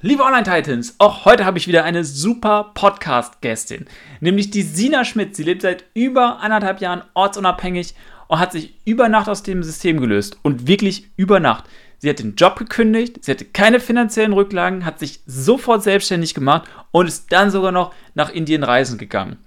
Liebe Online-Titans, auch heute habe ich wieder eine super Podcast-Gästin, nämlich die Sina Schmidt. Sie lebt seit über anderthalb Jahren ortsunabhängig und hat sich über Nacht aus dem System gelöst. Und wirklich über Nacht. Sie hat den Job gekündigt, sie hatte keine finanziellen Rücklagen, hat sich sofort selbstständig gemacht und ist dann sogar noch nach Indien reisen gegangen.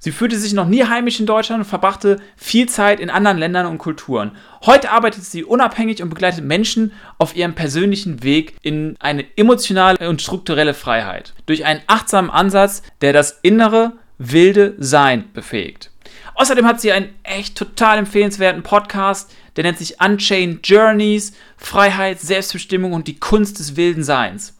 Sie fühlte sich noch nie heimisch in Deutschland und verbrachte viel Zeit in anderen Ländern und Kulturen. Heute arbeitet sie unabhängig und begleitet Menschen auf ihrem persönlichen Weg in eine emotionale und strukturelle Freiheit. Durch einen achtsamen Ansatz, der das innere, wilde Sein befähigt. Außerdem hat sie einen echt total empfehlenswerten Podcast, der nennt sich Unchained Journeys, Freiheit, Selbstbestimmung und die Kunst des wilden Seins.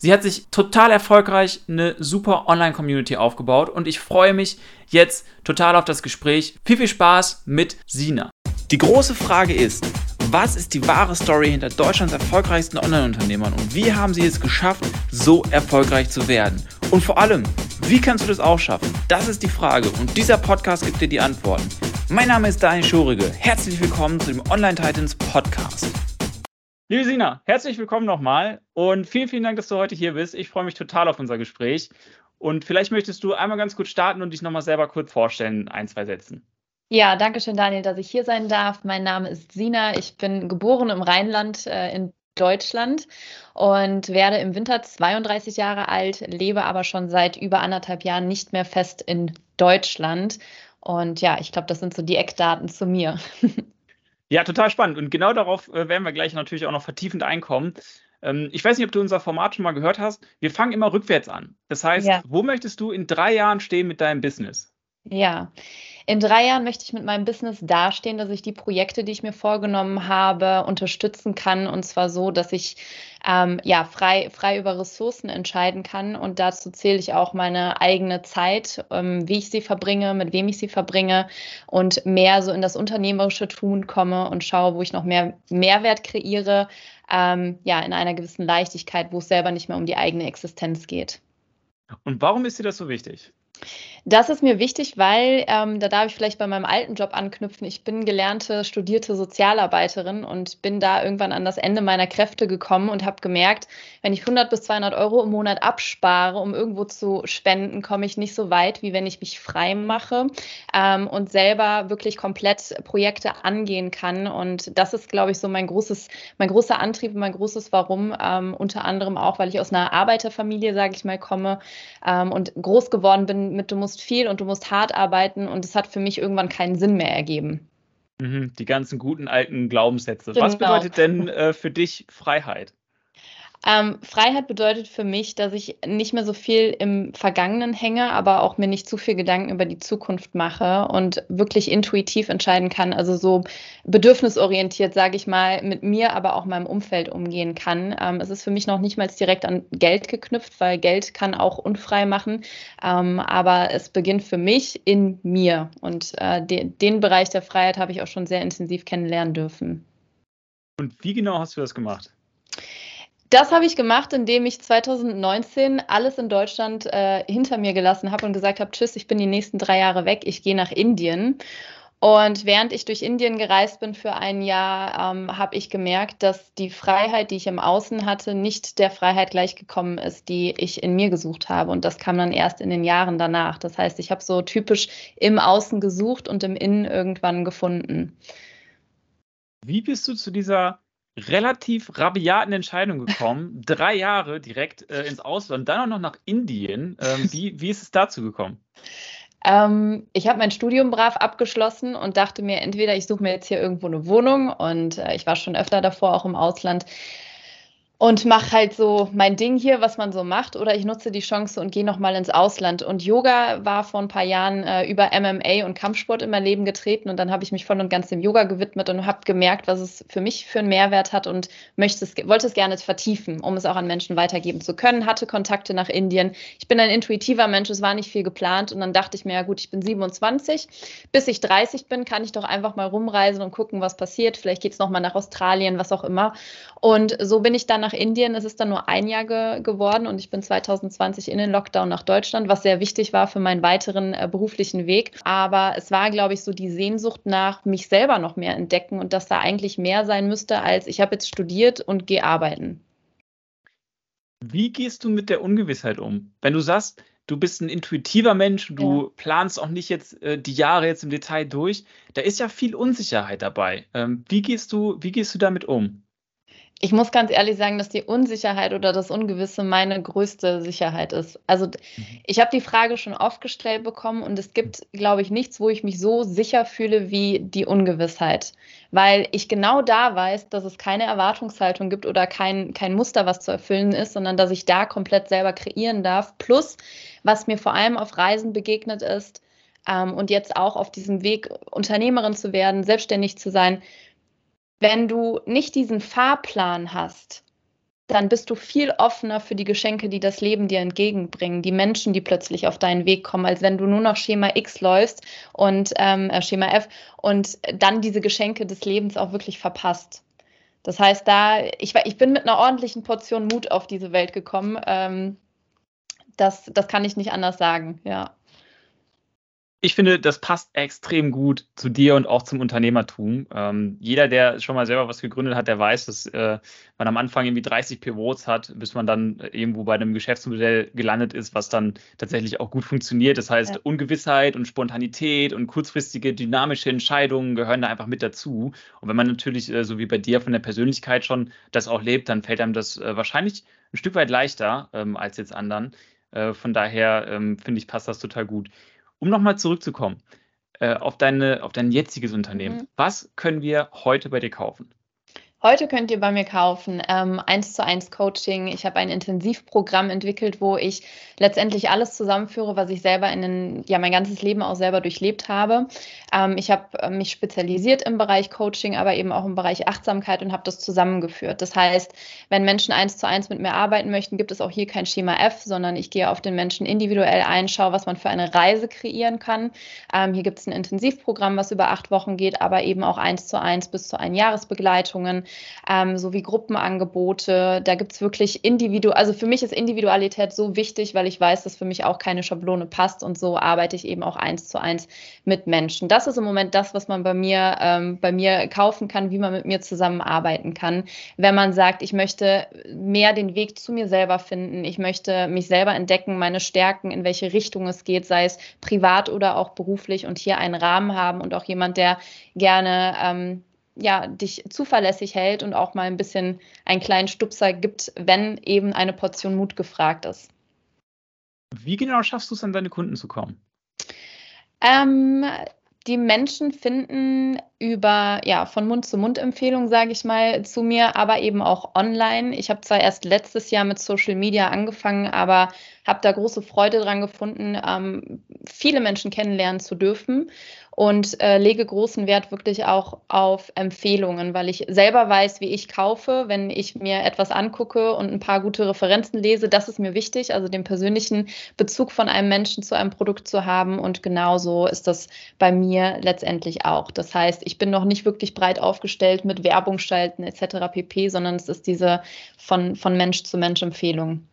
Sie hat sich total erfolgreich eine super Online-Community aufgebaut und ich freue mich jetzt total auf das Gespräch. Viel, viel Spaß mit Sina. Die große Frage ist, was ist die wahre Story hinter Deutschlands erfolgreichsten Online-Unternehmern und wie haben sie es geschafft, so erfolgreich zu werden? Und vor allem, wie kannst du das auch schaffen? Das ist die Frage und dieser Podcast gibt dir die Antworten. Mein Name ist Daniel Schurige. Herzlich willkommen zu dem Online Titans Podcast. Liebe Sina, herzlich willkommen nochmal und vielen, vielen Dank, dass du heute hier bist. Ich freue mich total auf unser Gespräch. Und vielleicht möchtest du einmal ganz kurz starten und dich nochmal selber kurz vorstellen, ein, zwei Sätzen. Ja, danke schön, Daniel, dass ich hier sein darf. Mein Name ist Sina. Ich bin geboren im Rheinland äh, in Deutschland und werde im Winter 32 Jahre alt, lebe aber schon seit über anderthalb Jahren nicht mehr fest in Deutschland. Und ja, ich glaube, das sind so die Eckdaten zu mir. Ja, total spannend. Und genau darauf äh, werden wir gleich natürlich auch noch vertiefend einkommen. Ähm, ich weiß nicht, ob du unser Format schon mal gehört hast. Wir fangen immer rückwärts an. Das heißt, ja. wo möchtest du in drei Jahren stehen mit deinem Business? Ja, in drei Jahren möchte ich mit meinem Business dastehen, dass ich die Projekte, die ich mir vorgenommen habe, unterstützen kann. Und zwar so, dass ich ähm, ja, frei, frei über Ressourcen entscheiden kann. Und dazu zähle ich auch meine eigene Zeit, ähm, wie ich sie verbringe, mit wem ich sie verbringe und mehr so in das unternehmerische Tun komme und schaue, wo ich noch mehr Mehrwert kreiere, ähm, ja, in einer gewissen Leichtigkeit, wo es selber nicht mehr um die eigene Existenz geht. Und warum ist dir das so wichtig? Das ist mir wichtig, weil ähm, da darf ich vielleicht bei meinem alten Job anknüpfen. Ich bin gelernte, studierte Sozialarbeiterin und bin da irgendwann an das Ende meiner Kräfte gekommen und habe gemerkt, wenn ich 100 bis 200 Euro im Monat abspare, um irgendwo zu spenden, komme ich nicht so weit, wie wenn ich mich frei mache ähm, und selber wirklich komplett Projekte angehen kann. Und das ist, glaube ich, so mein großes, mein großer Antrieb, mein großes Warum. Ähm, unter anderem auch, weil ich aus einer Arbeiterfamilie, sage ich mal, komme ähm, und groß geworden bin mit, du musst musst viel und du musst hart arbeiten und es hat für mich irgendwann keinen Sinn mehr ergeben. Mhm, die ganzen guten alten Glaubenssätze. Genau. Was bedeutet denn äh, für dich Freiheit? Ähm, Freiheit bedeutet für mich, dass ich nicht mehr so viel im Vergangenen hänge, aber auch mir nicht zu viel Gedanken über die Zukunft mache und wirklich intuitiv entscheiden kann, also so bedürfnisorientiert, sage ich mal, mit mir, aber auch meinem Umfeld umgehen kann. Ähm, es ist für mich noch nicht mal direkt an Geld geknüpft, weil Geld kann auch unfrei machen, ähm, aber es beginnt für mich in mir und äh, de den Bereich der Freiheit habe ich auch schon sehr intensiv kennenlernen dürfen. Und wie genau hast du das gemacht? Das habe ich gemacht, indem ich 2019 alles in Deutschland äh, hinter mir gelassen habe und gesagt habe, tschüss, ich bin die nächsten drei Jahre weg, ich gehe nach Indien. Und während ich durch Indien gereist bin für ein Jahr, ähm, habe ich gemerkt, dass die Freiheit, die ich im Außen hatte, nicht der Freiheit gleichgekommen ist, die ich in mir gesucht habe. Und das kam dann erst in den Jahren danach. Das heißt, ich habe so typisch im Außen gesucht und im Innen irgendwann gefunden. Wie bist du zu dieser relativ rabiaten Entscheidung gekommen. Drei Jahre direkt äh, ins Ausland, dann auch noch nach Indien. Ähm, wie, wie ist es dazu gekommen? Ähm, ich habe mein Studium brav abgeschlossen und dachte mir, entweder ich suche mir jetzt hier irgendwo eine Wohnung und äh, ich war schon öfter davor auch im Ausland und mache halt so mein Ding hier, was man so macht, oder ich nutze die Chance und gehe nochmal ins Ausland. Und Yoga war vor ein paar Jahren äh, über MMA und Kampfsport in mein Leben getreten und dann habe ich mich voll und ganz dem Yoga gewidmet und habe gemerkt, was es für mich für einen Mehrwert hat und möchte es, wollte es gerne vertiefen, um es auch an Menschen weitergeben zu können. Hatte Kontakte nach Indien. Ich bin ein intuitiver Mensch, es war nicht viel geplant und dann dachte ich mir, ja gut, ich bin 27, bis ich 30 bin, kann ich doch einfach mal rumreisen und gucken, was passiert. Vielleicht geht es nochmal nach Australien, was auch immer. Und so bin ich dann nach Indien. Es ist dann nur ein Jahr ge geworden und ich bin 2020 in den Lockdown nach Deutschland, was sehr wichtig war für meinen weiteren äh, beruflichen Weg. Aber es war, glaube ich, so die Sehnsucht nach mich selber noch mehr entdecken und dass da eigentlich mehr sein müsste, als ich habe jetzt studiert und gehe arbeiten. Wie gehst du mit der Ungewissheit um? Wenn du sagst, du bist ein intuitiver Mensch, du ja. planst auch nicht jetzt äh, die Jahre jetzt im Detail durch, da ist ja viel Unsicherheit dabei. Ähm, wie, gehst du, wie gehst du damit um? Ich muss ganz ehrlich sagen, dass die Unsicherheit oder das Ungewisse meine größte Sicherheit ist. Also mhm. ich habe die Frage schon oft gestellt bekommen und es gibt, glaube ich, nichts, wo ich mich so sicher fühle wie die Ungewissheit, weil ich genau da weiß, dass es keine Erwartungshaltung gibt oder kein, kein Muster, was zu erfüllen ist, sondern dass ich da komplett selber kreieren darf. Plus, was mir vor allem auf Reisen begegnet ist ähm, und jetzt auch auf diesem Weg, Unternehmerin zu werden, selbstständig zu sein, wenn du nicht diesen Fahrplan hast, dann bist du viel offener für die Geschenke, die das Leben dir entgegenbringen, die Menschen, die plötzlich auf deinen Weg kommen, als wenn du nur noch Schema X läufst und ähm, äh, Schema F und dann diese Geschenke des Lebens auch wirklich verpasst. Das heißt, da ich, ich bin mit einer ordentlichen Portion Mut auf diese Welt gekommen. Ähm, das, das kann ich nicht anders sagen, ja ich finde, das passt extrem gut zu dir und auch zum Unternehmertum. Ähm, jeder, der schon mal selber was gegründet hat, der weiß, dass äh, man am Anfang irgendwie 30 Pivots hat, bis man dann irgendwo bei einem Geschäftsmodell gelandet ist, was dann tatsächlich auch gut funktioniert. Das heißt, ja. Ungewissheit und Spontanität und kurzfristige dynamische Entscheidungen gehören da einfach mit dazu. Und wenn man natürlich, äh, so wie bei dir, von der Persönlichkeit schon das auch lebt, dann fällt einem das äh, wahrscheinlich ein Stück weit leichter ähm, als jetzt anderen. Äh, von daher ähm, finde ich, passt das total gut. Um nochmal zurückzukommen äh, auf, deine, auf dein jetziges Unternehmen. Mhm. Was können wir heute bei dir kaufen? Heute könnt ihr bei mir kaufen ähm, 1 zu 1 Coaching. Ich habe ein Intensivprogramm entwickelt, wo ich letztendlich alles zusammenführe, was ich selber in den, ja, mein ganzes Leben auch selber durchlebt habe. Ähm, ich habe äh, mich spezialisiert im Bereich Coaching, aber eben auch im Bereich Achtsamkeit und habe das zusammengeführt. Das heißt, wenn Menschen 1 zu 1 mit mir arbeiten möchten, gibt es auch hier kein Schema F, sondern ich gehe auf den Menschen individuell ein, schaue, was man für eine Reise kreieren kann. Ähm, hier gibt es ein Intensivprogramm, was über acht Wochen geht, aber eben auch 1 zu 1 bis zu ein Jahresbegleitungen ähm, sowie Gruppenangebote. Da gibt es wirklich individuell, also für mich ist Individualität so wichtig, weil ich weiß, dass für mich auch keine Schablone passt und so arbeite ich eben auch eins zu eins mit Menschen. Das ist im Moment das, was man bei mir, ähm, bei mir kaufen kann, wie man mit mir zusammenarbeiten kann. Wenn man sagt, ich möchte mehr den Weg zu mir selber finden, ich möchte mich selber entdecken, meine Stärken, in welche Richtung es geht, sei es privat oder auch beruflich und hier einen Rahmen haben und auch jemand, der gerne ähm, ja, dich zuverlässig hält und auch mal ein bisschen einen kleinen Stupser gibt, wenn eben eine Portion Mut gefragt ist. Wie genau schaffst du es, an deine Kunden zu kommen? Ähm, die Menschen finden über ja von Mund zu Mund Empfehlungen, sage ich mal, zu mir, aber eben auch online. Ich habe zwar erst letztes Jahr mit Social Media angefangen, aber habe da große Freude dran gefunden, ähm, viele Menschen kennenlernen zu dürfen und äh, lege großen Wert wirklich auch auf Empfehlungen, weil ich selber weiß, wie ich kaufe, wenn ich mir etwas angucke und ein paar gute Referenzen lese. Das ist mir wichtig, also den persönlichen Bezug von einem Menschen zu einem Produkt zu haben. Und genauso ist das bei mir letztendlich auch. Das heißt, ich bin noch nicht wirklich breit aufgestellt mit Werbung schalten etc. pp, sondern es ist diese von, von Mensch zu Mensch Empfehlung.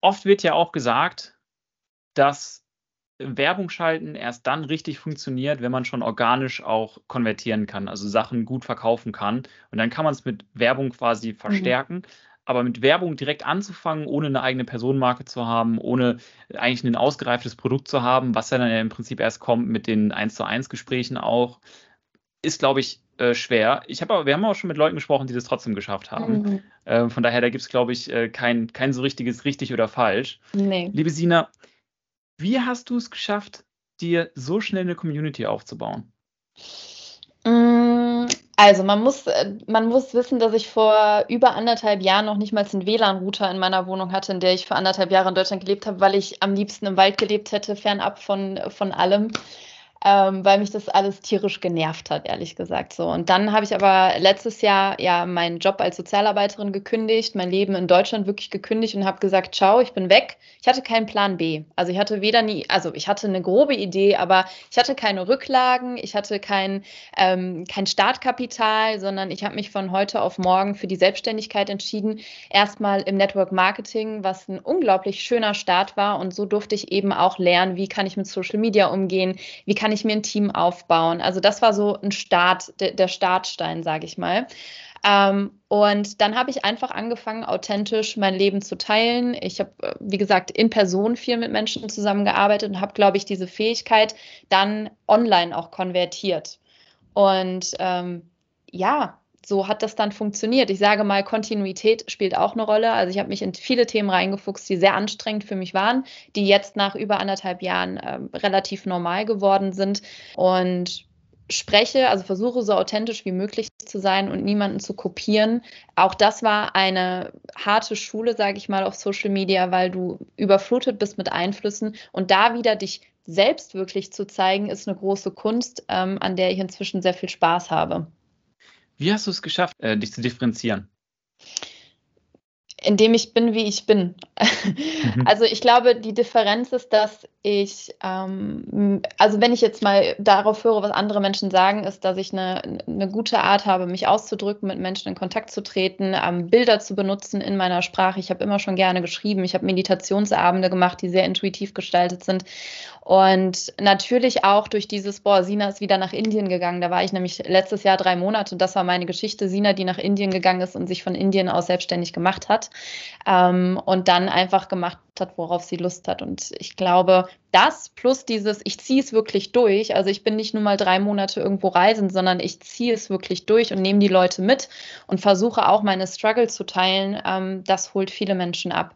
Oft wird ja auch gesagt, dass Werbung schalten erst dann richtig funktioniert, wenn man schon organisch auch konvertieren kann, also Sachen gut verkaufen kann. Und dann kann man es mit Werbung quasi mhm. verstärken. Mhm. Aber mit Werbung direkt anzufangen, ohne eine eigene Personenmarke zu haben, ohne eigentlich ein ausgereiftes Produkt zu haben, was ja dann im Prinzip erst kommt mit den 1 zu 1 Gesprächen auch, ist, glaube ich, äh, schwer. Ich habe aber, wir haben auch schon mit Leuten gesprochen, die das trotzdem geschafft haben. Mhm. Äh, von daher, da gibt es, glaube ich, äh, kein, kein so richtiges richtig oder falsch. Nee. Liebe Sina, wie hast du es geschafft, dir so schnell eine Community aufzubauen? Also man muss, äh, man muss wissen, dass ich vor über anderthalb Jahren noch nicht mal einen WLAN-Router in meiner Wohnung hatte, in der ich für anderthalb Jahre in Deutschland gelebt habe, weil ich am liebsten im Wald gelebt hätte, fernab von, von allem ähm, weil mich das alles tierisch genervt hat, ehrlich gesagt. So. Und dann habe ich aber letztes Jahr ja meinen Job als Sozialarbeiterin gekündigt, mein Leben in Deutschland wirklich gekündigt und habe gesagt, ciao, ich bin weg. Ich hatte keinen Plan B. Also ich hatte weder nie, also ich hatte eine grobe Idee, aber ich hatte keine Rücklagen, ich hatte kein, ähm, kein Startkapital, sondern ich habe mich von heute auf morgen für die Selbstständigkeit entschieden. Erstmal im Network Marketing, was ein unglaublich schöner Start war. Und so durfte ich eben auch lernen, wie kann ich mit Social Media umgehen, wie kann ich mir ein Team aufbauen. Also das war so ein Start, der, der Startstein, sage ich mal. Ähm, und dann habe ich einfach angefangen, authentisch mein Leben zu teilen. Ich habe, äh, wie gesagt, in Person viel mit Menschen zusammengearbeitet und habe, glaube ich, diese Fähigkeit dann online auch konvertiert. Und ähm, ja, so hat das dann funktioniert. Ich sage mal, Kontinuität spielt auch eine Rolle. Also ich habe mich in viele Themen reingefuchst, die sehr anstrengend für mich waren, die jetzt nach über anderthalb Jahren äh, relativ normal geworden sind. Und spreche, also versuche so authentisch wie möglich zu sein und niemanden zu kopieren. Auch das war eine harte Schule, sage ich mal, auf Social Media, weil du überflutet bist mit Einflüssen und da wieder dich selbst wirklich zu zeigen, ist eine große Kunst, ähm, an der ich inzwischen sehr viel Spaß habe. Wie hast du es geschafft, äh, dich zu differenzieren? Indem ich bin, wie ich bin. Mhm. Also ich glaube, die Differenz ist, dass ich, ähm, also wenn ich jetzt mal darauf höre, was andere Menschen sagen, ist, dass ich eine, eine gute Art habe, mich auszudrücken, mit Menschen in Kontakt zu treten, ähm, Bilder zu benutzen in meiner Sprache. Ich habe immer schon gerne geschrieben. Ich habe Meditationsabende gemacht, die sehr intuitiv gestaltet sind. Und natürlich auch durch dieses, boah, Sina ist wieder nach Indien gegangen. Da war ich nämlich letztes Jahr drei Monate und das war meine Geschichte. Sina, die nach Indien gegangen ist und sich von Indien aus selbstständig gemacht hat ähm, und dann einfach gemacht hat, worauf sie Lust hat. Und ich glaube, das plus dieses, ich ziehe es wirklich durch. Also ich bin nicht nur mal drei Monate irgendwo reisen, sondern ich ziehe es wirklich durch und nehme die Leute mit und versuche auch meine Struggle zu teilen. Ähm, das holt viele Menschen ab.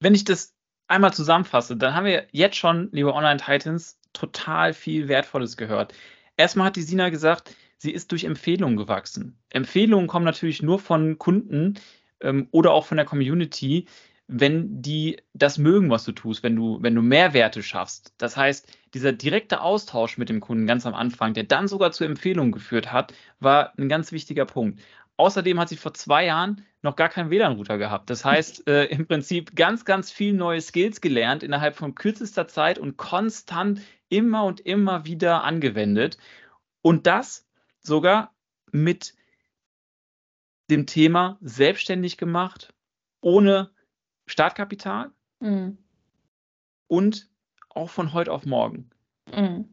Wenn ich das einmal zusammenfasse, dann haben wir jetzt schon, liebe Online-Titans, total viel Wertvolles gehört. Erstmal hat die Sina gesagt, sie ist durch Empfehlungen gewachsen. Empfehlungen kommen natürlich nur von Kunden ähm, oder auch von der Community, wenn die das mögen, was du tust, wenn du, wenn du Mehrwerte schaffst. Das heißt, dieser direkte Austausch mit dem Kunden ganz am Anfang, der dann sogar zu Empfehlungen geführt hat, war ein ganz wichtiger Punkt. Außerdem hat sie vor zwei Jahren noch gar keinen WLAN-Router gehabt. Das heißt, äh, im Prinzip ganz, ganz viel neue Skills gelernt innerhalb von kürzester Zeit und konstant immer und immer wieder angewendet. Und das sogar mit dem Thema selbstständig gemacht, ohne Startkapital mhm. und auch von heute auf morgen. Mhm.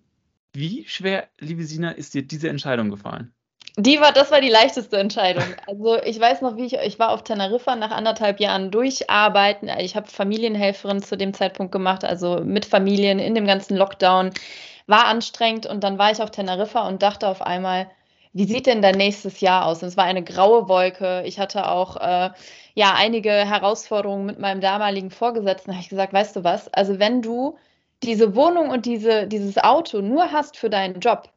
Wie schwer, liebe Sina, ist dir diese Entscheidung gefallen? Die war, das war die leichteste Entscheidung. Also ich weiß noch, wie ich, ich war auf Teneriffa nach anderthalb Jahren durcharbeiten. Ich habe Familienhelferin zu dem Zeitpunkt gemacht, also mit Familien in dem ganzen Lockdown. War anstrengend und dann war ich auf Teneriffa und dachte auf einmal, wie sieht denn dein nächstes Jahr aus? Und es war eine graue Wolke. Ich hatte auch äh, ja einige Herausforderungen mit meinem damaligen Vorgesetzten. Da habe ich gesagt, weißt du was? Also wenn du diese Wohnung und diese, dieses Auto nur hast für deinen Job,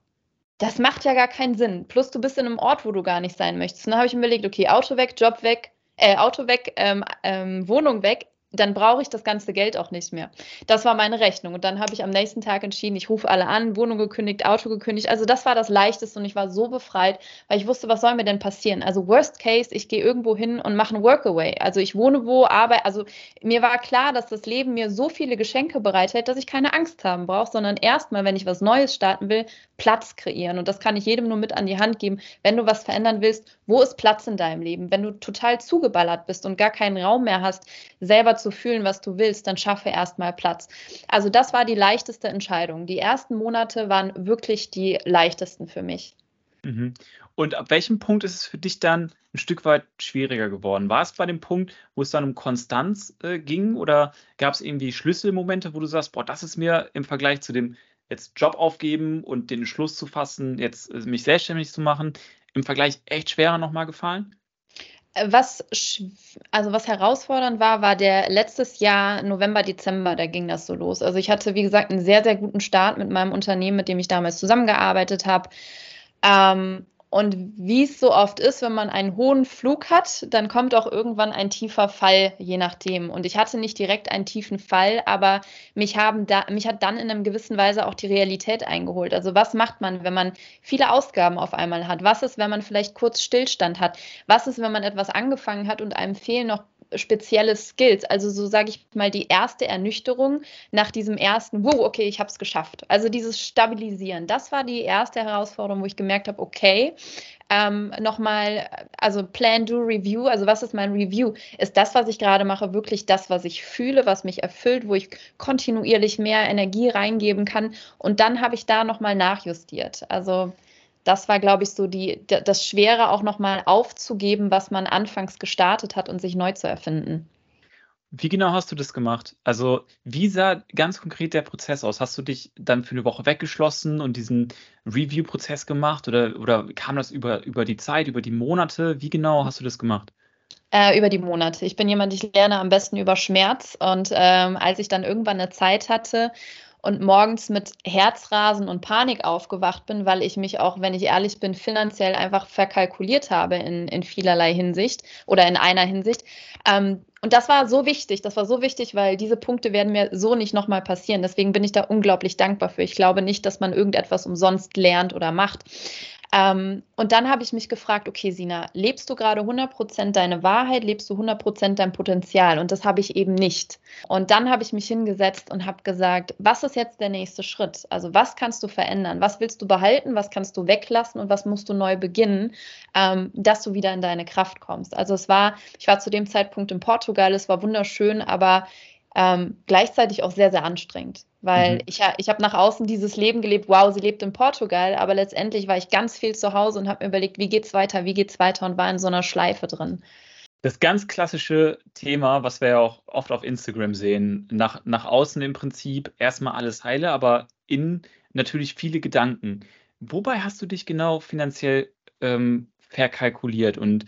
das macht ja gar keinen Sinn. Plus du bist in einem Ort, wo du gar nicht sein möchtest. Und dann habe ich mir überlegt, okay, Auto weg, Job weg, äh, Auto weg, ähm, ähm, Wohnung weg dann brauche ich das ganze Geld auch nicht mehr. Das war meine Rechnung. Und dann habe ich am nächsten Tag entschieden, ich rufe alle an, Wohnung gekündigt, Auto gekündigt. Also das war das Leichteste und ich war so befreit, weil ich wusste, was soll mir denn passieren? Also Worst Case, ich gehe irgendwo hin und mache ein Workaway. Also ich wohne wo, arbeite. Also mir war klar, dass das Leben mir so viele Geschenke bereithält, dass ich keine Angst haben brauche, sondern erstmal, wenn ich was Neues starten will, Platz kreieren. Und das kann ich jedem nur mit an die Hand geben. Wenn du was verändern willst, wo ist Platz in deinem Leben? Wenn du total zugeballert bist und gar keinen Raum mehr hast, selber zu fühlen, was du willst, dann schaffe erstmal Platz. Also das war die leichteste Entscheidung. Die ersten Monate waren wirklich die leichtesten für mich. Mhm. Und ab welchem Punkt ist es für dich dann ein Stück weit schwieriger geworden? War es bei dem Punkt, wo es dann um Konstanz äh, ging oder gab es irgendwie Schlüsselmomente, wo du sagst, boah, das ist mir im Vergleich zu dem jetzt Job aufgeben und den Entschluss zu fassen, jetzt äh, mich selbstständig zu machen, im Vergleich echt schwerer nochmal gefallen? Was, also was herausfordernd war, war der letztes Jahr, November, Dezember, da ging das so los. Also ich hatte, wie gesagt, einen sehr, sehr guten Start mit meinem Unternehmen, mit dem ich damals zusammengearbeitet habe. Ähm, und wie es so oft ist, wenn man einen hohen Flug hat, dann kommt auch irgendwann ein tiefer Fall, je nachdem. Und ich hatte nicht direkt einen tiefen Fall, aber mich, haben da, mich hat dann in einer gewissen Weise auch die Realität eingeholt. Also was macht man, wenn man viele Ausgaben auf einmal hat? Was ist, wenn man vielleicht kurz Stillstand hat? Was ist, wenn man etwas angefangen hat und einem fehlen noch spezielle Skills. Also so sage ich mal die erste Ernüchterung nach diesem ersten, wow, okay, ich habe es geschafft. Also dieses Stabilisieren, das war die erste Herausforderung, wo ich gemerkt habe, okay, ähm, nochmal, also Plan, Do, Review, also was ist mein Review? Ist das, was ich gerade mache, wirklich das, was ich fühle, was mich erfüllt, wo ich kontinuierlich mehr Energie reingeben kann? Und dann habe ich da nochmal nachjustiert. Also das war, glaube ich, so die, das Schwere auch nochmal aufzugeben, was man anfangs gestartet hat und sich neu zu erfinden. Wie genau hast du das gemacht? Also, wie sah ganz konkret der Prozess aus? Hast du dich dann für eine Woche weggeschlossen und diesen Review-Prozess gemacht oder, oder kam das über, über die Zeit, über die Monate? Wie genau hast du das gemacht? Äh, über die Monate. Ich bin jemand, ich lerne am besten über Schmerz. Und ähm, als ich dann irgendwann eine Zeit hatte und morgens mit Herzrasen und Panik aufgewacht bin, weil ich mich auch, wenn ich ehrlich bin, finanziell einfach verkalkuliert habe in, in vielerlei Hinsicht oder in einer Hinsicht, ähm, und das war so wichtig, das war so wichtig, weil diese Punkte werden mir so nicht nochmal passieren. Deswegen bin ich da unglaublich dankbar für. Ich glaube nicht, dass man irgendetwas umsonst lernt oder macht. Ähm, und dann habe ich mich gefragt, okay, Sina, lebst du gerade 100% deine Wahrheit, lebst du 100% dein Potenzial? Und das habe ich eben nicht. Und dann habe ich mich hingesetzt und habe gesagt, was ist jetzt der nächste Schritt? Also was kannst du verändern? Was willst du behalten? Was kannst du weglassen? Und was musst du neu beginnen, ähm, dass du wieder in deine Kraft kommst? Also es war, ich war zu dem Zeitpunkt in Portugal, es war wunderschön, aber ähm, gleichzeitig auch sehr, sehr anstrengend, weil mhm. ich, ich habe nach außen dieses Leben gelebt, wow, sie lebt in Portugal, aber letztendlich war ich ganz viel zu Hause und habe mir überlegt, wie geht's weiter, wie geht's weiter und war in so einer Schleife drin. Das ganz klassische Thema, was wir ja auch oft auf Instagram sehen, nach, nach außen im Prinzip erstmal alles heile, aber innen natürlich viele Gedanken. Wobei hast du dich genau finanziell ähm, verkalkuliert? Und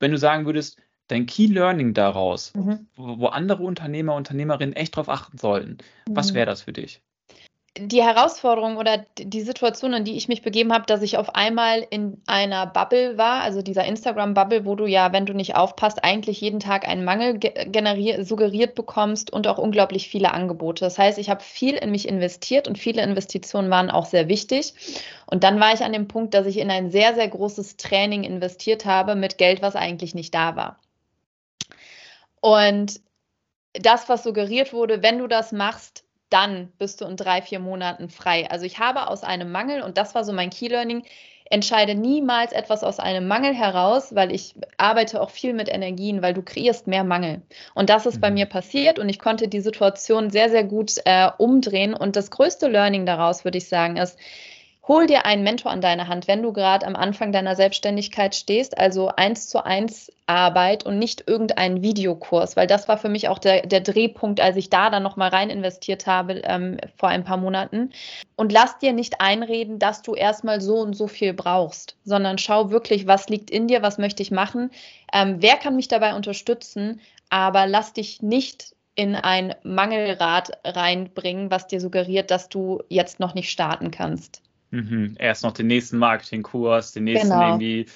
wenn du sagen würdest, dein Key Learning daraus, mhm. wo, andere Unternehmer, Unternehmerinnen echt drauf achten sollten, mhm. was wäre das für dich? Die Herausforderung oder die Situation, in die ich mich begeben habe, dass ich auf einmal in einer Bubble war, also dieser Instagram-Bubble, wo du ja, wenn du nicht aufpasst, eigentlich jeden Tag einen Mangel suggeriert bekommst und auch unglaublich viele Angebote. Das heißt, ich habe viel in mich investiert und viele Investitionen waren auch sehr wichtig. Und dann war ich an dem Punkt, dass ich in ein sehr, sehr großes Training investiert habe mit Geld, was eigentlich nicht da war. Und das, was suggeriert wurde, wenn du das machst, dann bist du in drei, vier Monaten frei. Also ich habe aus einem Mangel, und das war so mein Key Learning, entscheide niemals etwas aus einem Mangel heraus, weil ich arbeite auch viel mit Energien, weil du kreierst mehr Mangel. Und das ist bei mhm. mir passiert und ich konnte die Situation sehr, sehr gut äh, umdrehen. Und das größte Learning daraus, würde ich sagen, ist, Hol dir einen Mentor an deine Hand, wenn du gerade am Anfang deiner Selbstständigkeit stehst, also eins zu eins Arbeit und nicht irgendeinen Videokurs, weil das war für mich auch der, der Drehpunkt, als ich da dann nochmal rein investiert habe ähm, vor ein paar Monaten. Und lass dir nicht einreden, dass du erstmal so und so viel brauchst, sondern schau wirklich, was liegt in dir, was möchte ich machen, ähm, wer kann mich dabei unterstützen, aber lass dich nicht in ein Mangelrad reinbringen, was dir suggeriert, dass du jetzt noch nicht starten kannst. Mhm. Erst noch den nächsten Marketingkurs, den nächsten genau. irgendwie,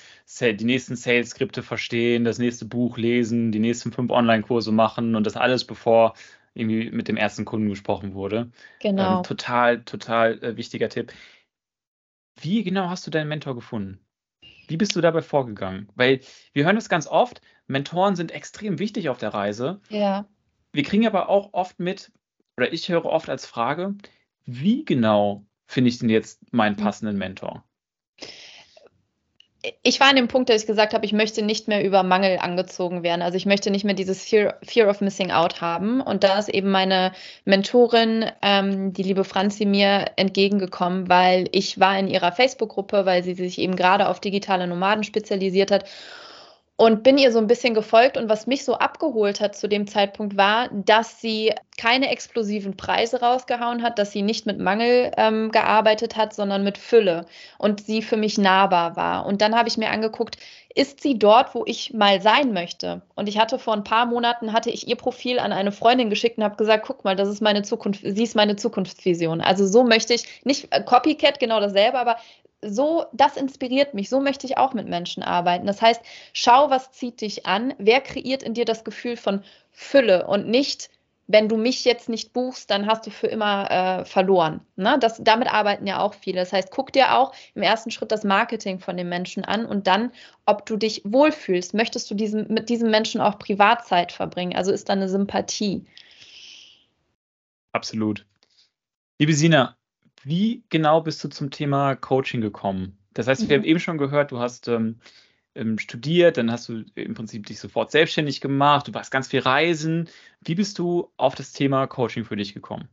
die nächsten Sales-Skripte verstehen, das nächste Buch lesen, die nächsten fünf Online-Kurse machen und das alles bevor irgendwie mit dem ersten Kunden gesprochen wurde. Genau. Ähm, total, total äh, wichtiger Tipp. Wie genau hast du deinen Mentor gefunden? Wie bist du dabei vorgegangen? Weil wir hören das ganz oft, Mentoren sind extrem wichtig auf der Reise. Ja. Wir kriegen aber auch oft mit, oder ich höre oft als Frage, wie genau finde ich denn jetzt meinen mhm. passenden Mentor? ich war an dem Punkt, dass ich gesagt habe, ich möchte nicht mehr über Mangel angezogen werden. Also ich möchte nicht mehr dieses Fear, Fear of Missing Out haben. Und da ist eben meine Mentorin, ähm, die liebe Franzi, mir entgegengekommen, weil ich war in ihrer Facebook-Gruppe, weil sie sich eben gerade auf digitale Nomaden spezialisiert hat und bin ihr so ein bisschen gefolgt. Und was mich so abgeholt hat zu dem Zeitpunkt war, dass sie keine explosiven Preise rausgehauen hat, dass sie nicht mit Mangel ähm, gearbeitet hat, sondern mit Fülle und sie für mich nahbar war. Und dann habe ich mir angeguckt, ist sie dort, wo ich mal sein möchte? Und ich hatte vor ein paar Monaten, hatte ich ihr Profil an eine Freundin geschickt und habe gesagt, guck mal, das ist meine Zukunft, sie ist meine Zukunftsvision. Also so möchte ich, nicht äh, Copycat, genau dasselbe, aber so, das inspiriert mich. So möchte ich auch mit Menschen arbeiten. Das heißt, schau, was zieht dich an? Wer kreiert in dir das Gefühl von Fülle und nicht, wenn du mich jetzt nicht buchst, dann hast du für immer äh, verloren. Ne? Das, damit arbeiten ja auch viele. Das heißt, guck dir auch im ersten Schritt das Marketing von dem Menschen an und dann, ob du dich wohlfühlst. Möchtest du diesem, mit diesem Menschen auch Privatzeit verbringen? Also ist da eine Sympathie. Absolut. Liebe Sina, wie genau bist du zum Thema Coaching gekommen? Das heißt, wir haben mhm. eben schon gehört, du hast ähm, ähm, studiert, dann hast du im Prinzip dich sofort selbstständig gemacht, du warst ganz viel reisen. Wie bist du auf das Thema Coaching für dich gekommen?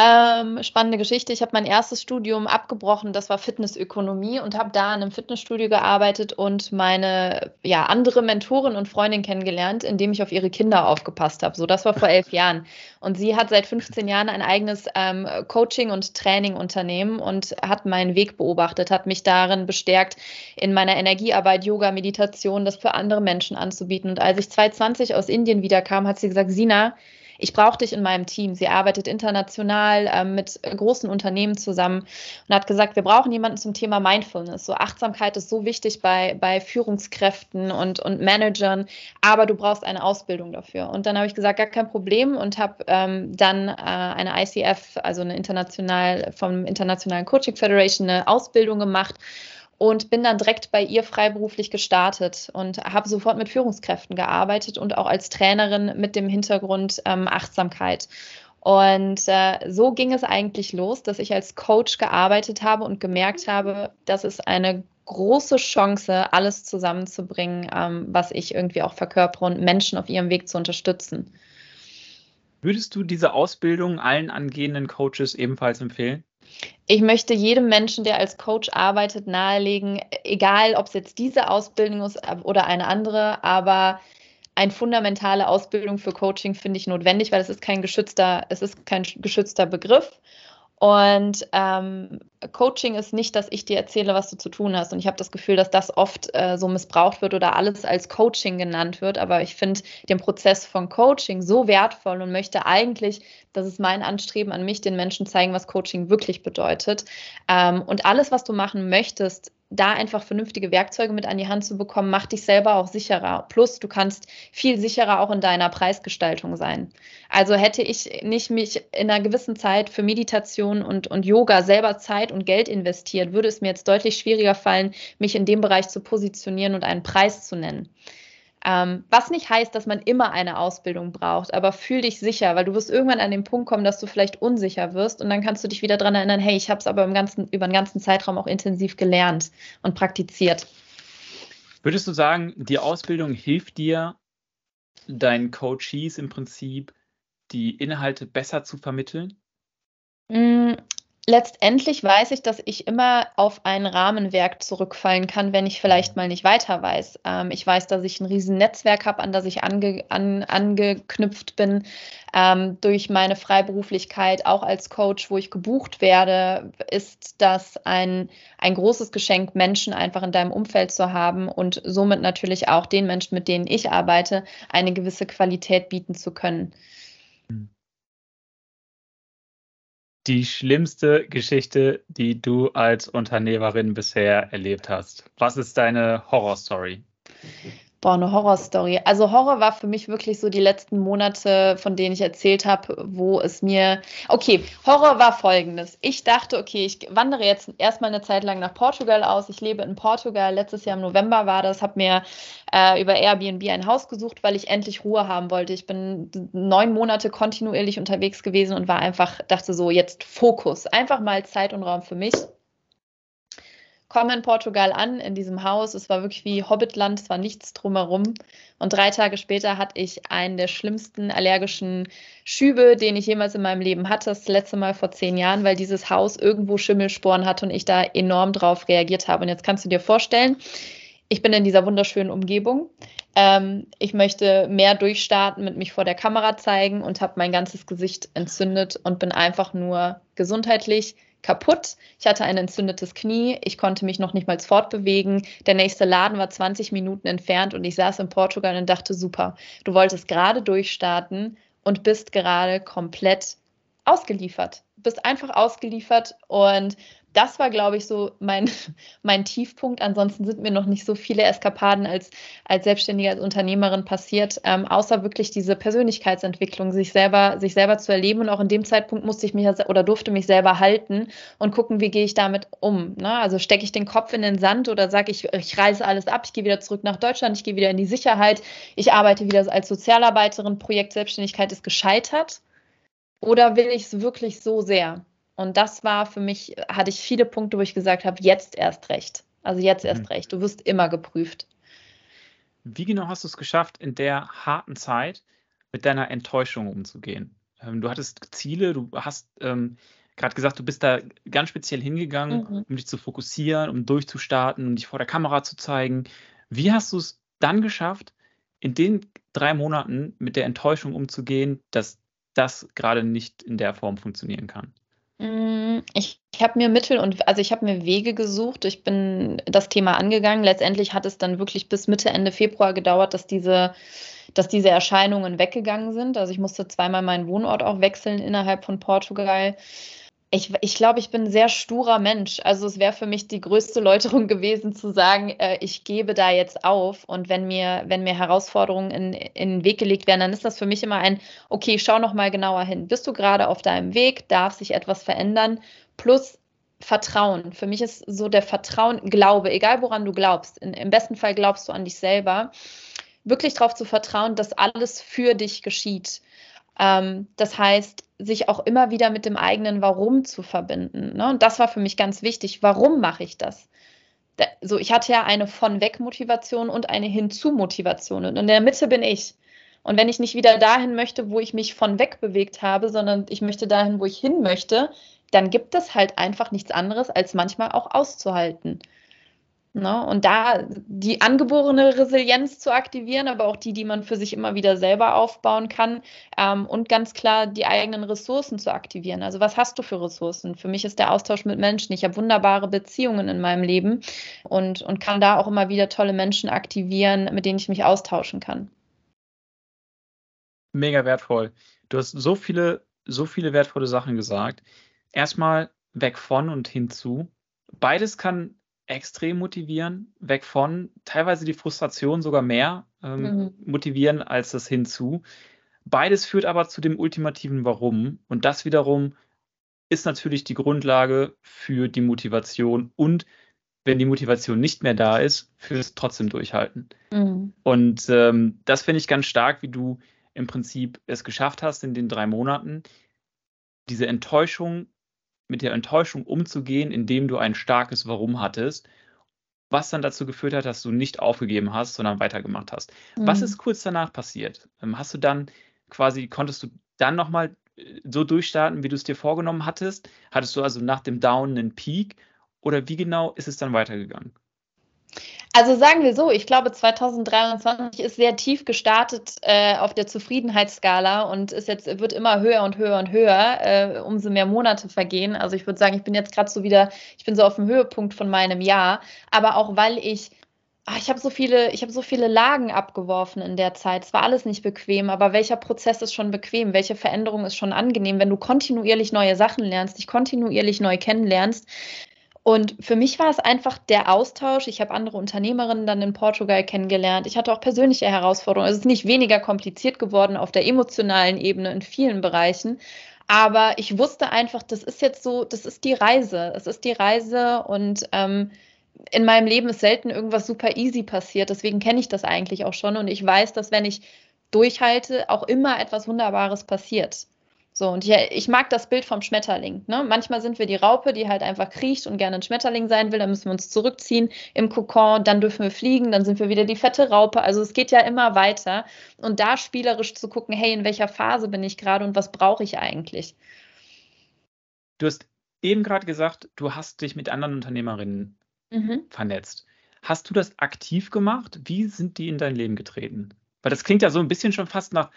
Ähm, spannende Geschichte. Ich habe mein erstes Studium abgebrochen, das war Fitnessökonomie und habe da in einem Fitnessstudio gearbeitet und meine ja, andere Mentorin und Freundin kennengelernt, indem ich auf ihre Kinder aufgepasst habe. So, das war vor elf Jahren. Und sie hat seit 15 Jahren ein eigenes ähm, Coaching- und Training-Unternehmen und hat meinen Weg beobachtet, hat mich darin bestärkt, in meiner Energiearbeit, Yoga, Meditation, das für andere Menschen anzubieten. Und als ich 2020 aus Indien wiederkam, hat sie gesagt, Sina, ich brauche dich in meinem Team. Sie arbeitet international äh, mit großen Unternehmen zusammen und hat gesagt, wir brauchen jemanden zum Thema Mindfulness. So Achtsamkeit ist so wichtig bei, bei Führungskräften und, und Managern, aber du brauchst eine Ausbildung dafür. Und dann habe ich gesagt, gar kein Problem und habe ähm, dann äh, eine ICF, also eine international vom Internationalen Coaching Federation, eine Ausbildung gemacht und bin dann direkt bei ihr freiberuflich gestartet und habe sofort mit Führungskräften gearbeitet und auch als Trainerin mit dem Hintergrund ähm, Achtsamkeit. Und äh, so ging es eigentlich los, dass ich als Coach gearbeitet habe und gemerkt habe, dass es eine große Chance, alles zusammenzubringen, ähm, was ich irgendwie auch verkörpere und Menschen auf ihrem Weg zu unterstützen. Würdest du diese Ausbildung allen angehenden Coaches ebenfalls empfehlen? Ich möchte jedem Menschen, der als Coach arbeitet, nahelegen, egal ob es jetzt diese Ausbildung ist oder eine andere, aber eine fundamentale Ausbildung für Coaching finde ich notwendig, weil es ist kein geschützter, es ist kein geschützter Begriff. Und ähm, Coaching ist nicht, dass ich dir erzähle, was du zu tun hast. Und ich habe das Gefühl, dass das oft äh, so missbraucht wird oder alles als Coaching genannt wird. Aber ich finde den Prozess von Coaching so wertvoll und möchte eigentlich, das ist mein Anstreben an mich, den Menschen zeigen, was Coaching wirklich bedeutet. Ähm, und alles, was du machen möchtest, da einfach vernünftige Werkzeuge mit an die Hand zu bekommen, macht dich selber auch sicherer. Plus, du kannst viel sicherer auch in deiner Preisgestaltung sein. Also hätte ich nicht mich in einer gewissen Zeit für Meditation und, und Yoga selber Zeit und Geld investiert, würde es mir jetzt deutlich schwieriger fallen, mich in dem Bereich zu positionieren und einen Preis zu nennen. Ähm, was nicht heißt, dass man immer eine Ausbildung braucht, aber fühl dich sicher, weil du wirst irgendwann an den Punkt kommen, dass du vielleicht unsicher wirst und dann kannst du dich wieder daran erinnern, hey, ich habe es aber im ganzen, über den ganzen Zeitraum auch intensiv gelernt und praktiziert. Würdest du sagen, die Ausbildung hilft dir, deinen Coaches im Prinzip die Inhalte besser zu vermitteln? Letztendlich weiß ich, dass ich immer auf ein Rahmenwerk zurückfallen kann, wenn ich vielleicht mal nicht weiter weiß. Ähm, ich weiß, dass ich ein riesen Netzwerk habe, an das ich ange, an, angeknüpft bin. Ähm, durch meine Freiberuflichkeit, auch als Coach, wo ich gebucht werde, ist das ein, ein großes Geschenk, Menschen einfach in deinem Umfeld zu haben und somit natürlich auch den Menschen, mit denen ich arbeite, eine gewisse Qualität bieten zu können. Die schlimmste Geschichte, die du als Unternehmerin bisher erlebt hast? Was ist deine Horrorstory? Boah, eine Horrorstory. Also Horror war für mich wirklich so die letzten Monate, von denen ich erzählt habe, wo es mir. Okay, Horror war folgendes. Ich dachte, okay, ich wandere jetzt erstmal eine Zeit lang nach Portugal aus. Ich lebe in Portugal. Letztes Jahr im November war das, habe mir äh, über Airbnb ein Haus gesucht, weil ich endlich Ruhe haben wollte. Ich bin neun Monate kontinuierlich unterwegs gewesen und war einfach, dachte so, jetzt Fokus. Einfach mal Zeit und Raum für mich komme in Portugal an, in diesem Haus. Es war wirklich wie Hobbitland, es war nichts drumherum. Und drei Tage später hatte ich einen der schlimmsten allergischen Schübe, den ich jemals in meinem Leben hatte. Das letzte Mal vor zehn Jahren, weil dieses Haus irgendwo Schimmelsporen hatte und ich da enorm drauf reagiert habe. Und jetzt kannst du dir vorstellen, ich bin in dieser wunderschönen Umgebung. Ähm, ich möchte mehr durchstarten, mit mich vor der Kamera zeigen und habe mein ganzes Gesicht entzündet und bin einfach nur gesundheitlich kaputt. Ich hatte ein entzündetes Knie. Ich konnte mich noch nicht mal fortbewegen. Der nächste Laden war 20 Minuten entfernt und ich saß in Portugal und dachte, super, du wolltest gerade durchstarten und bist gerade komplett ausgeliefert. Bist einfach ausgeliefert und das war, glaube ich, so mein, mein Tiefpunkt. Ansonsten sind mir noch nicht so viele Eskapaden als, als Selbstständige, als Unternehmerin passiert, ähm, außer wirklich diese Persönlichkeitsentwicklung, sich selber, sich selber zu erleben. Und auch in dem Zeitpunkt musste ich mich oder durfte mich selber halten und gucken, wie gehe ich damit um. Ne? Also stecke ich den Kopf in den Sand oder sage ich, ich reiße alles ab, ich gehe wieder zurück nach Deutschland, ich gehe wieder in die Sicherheit, ich arbeite wieder als Sozialarbeiterin, Projekt Selbstständigkeit ist gescheitert. Oder will ich es wirklich so sehr? Und das war für mich, hatte ich viele Punkte, wo ich gesagt habe, jetzt erst recht. Also jetzt erst mhm. recht. Du wirst immer geprüft. Wie genau hast du es geschafft, in der harten Zeit mit deiner Enttäuschung umzugehen? Ähm, du hattest Ziele, du hast ähm, gerade gesagt, du bist da ganz speziell hingegangen, mhm. um dich zu fokussieren, um durchzustarten, um dich vor der Kamera zu zeigen. Wie hast du es dann geschafft, in den drei Monaten mit der Enttäuschung umzugehen, dass das gerade nicht in der Form funktionieren kann? Mm, ich, ich habe mir Mittel und also ich habe mir Wege gesucht. Ich bin das Thema angegangen. Letztendlich hat es dann wirklich bis Mitte, Ende Februar gedauert, dass diese, dass diese Erscheinungen weggegangen sind. Also ich musste zweimal meinen Wohnort auch wechseln innerhalb von Portugal. Ich, ich glaube, ich bin ein sehr sturer Mensch. Also es wäre für mich die größte Läuterung gewesen zu sagen, äh, ich gebe da jetzt auf. Und wenn mir, wenn mir Herausforderungen in, in den Weg gelegt werden, dann ist das für mich immer ein, okay, schau noch mal genauer hin. Bist du gerade auf deinem Weg? Darf sich etwas verändern? Plus Vertrauen. Für mich ist so der Vertrauen, Glaube, egal woran du glaubst. In, Im besten Fall glaubst du an dich selber. Wirklich darauf zu vertrauen, dass alles für dich geschieht. Ähm, das heißt, sich auch immer wieder mit dem eigenen Warum zu verbinden. Ne? Und das war für mich ganz wichtig. Warum mache ich das? Da, so, ich hatte ja eine von weg Motivation und eine hinzu Motivation. Und in der Mitte bin ich. Und wenn ich nicht wieder dahin möchte, wo ich mich von weg bewegt habe, sondern ich möchte dahin, wo ich hin möchte, dann gibt es halt einfach nichts anderes, als manchmal auch auszuhalten. Ne? Und da die angeborene Resilienz zu aktivieren, aber auch die, die man für sich immer wieder selber aufbauen kann ähm, und ganz klar die eigenen Ressourcen zu aktivieren. Also was hast du für Ressourcen? Für mich ist der Austausch mit Menschen. Ich habe wunderbare Beziehungen in meinem Leben und, und kann da auch immer wieder tolle Menschen aktivieren, mit denen ich mich austauschen kann. Mega wertvoll. Du hast so viele, so viele wertvolle Sachen gesagt. Erstmal weg von und hinzu. Beides kann extrem motivieren, weg von teilweise die Frustration sogar mehr ähm, mhm. motivieren als das hinzu. Beides führt aber zu dem ultimativen Warum und das wiederum ist natürlich die Grundlage für die Motivation und wenn die Motivation nicht mehr da ist, fürs trotzdem durchhalten. Mhm. Und ähm, das finde ich ganz stark, wie du im Prinzip es geschafft hast in den drei Monaten, diese Enttäuschung mit der Enttäuschung umzugehen, indem du ein starkes Warum hattest, was dann dazu geführt hat, dass du nicht aufgegeben hast, sondern weitergemacht hast. Mhm. Was ist kurz danach passiert? Ähm, hast du dann quasi, konntest du dann nochmal äh, so durchstarten, wie du es dir vorgenommen hattest? Hattest du also nach dem Down einen Peak oder wie genau ist es dann weitergegangen? Also sagen wir so, ich glaube 2023 ist sehr tief gestartet äh, auf der Zufriedenheitsskala und ist jetzt wird immer höher und höher und höher, äh, umso mehr Monate vergehen. Also ich würde sagen, ich bin jetzt gerade so wieder, ich bin so auf dem Höhepunkt von meinem Jahr, aber auch weil ich ach, ich habe so viele, ich habe so viele Lagen abgeworfen in der Zeit. Es war alles nicht bequem, aber welcher Prozess ist schon bequem? Welche Veränderung ist schon angenehm, wenn du kontinuierlich neue Sachen lernst, dich kontinuierlich neu kennenlernst? Und für mich war es einfach der Austausch. Ich habe andere Unternehmerinnen dann in Portugal kennengelernt. Ich hatte auch persönliche Herausforderungen. Es ist nicht weniger kompliziert geworden auf der emotionalen Ebene in vielen Bereichen. Aber ich wusste einfach, das ist jetzt so, das ist die Reise. Es ist die Reise und ähm, in meinem Leben ist selten irgendwas super easy passiert. Deswegen kenne ich das eigentlich auch schon. Und ich weiß, dass wenn ich durchhalte, auch immer etwas Wunderbares passiert. So, und ich, ich mag das Bild vom Schmetterling. Ne? Manchmal sind wir die Raupe, die halt einfach kriecht und gerne ein Schmetterling sein will. Dann müssen wir uns zurückziehen im Kokon, dann dürfen wir fliegen, dann sind wir wieder die fette Raupe. Also es geht ja immer weiter. Und da spielerisch zu gucken, hey, in welcher Phase bin ich gerade und was brauche ich eigentlich? Du hast eben gerade gesagt, du hast dich mit anderen Unternehmerinnen mhm. vernetzt. Hast du das aktiv gemacht? Wie sind die in dein Leben getreten? Weil das klingt ja so ein bisschen schon fast nach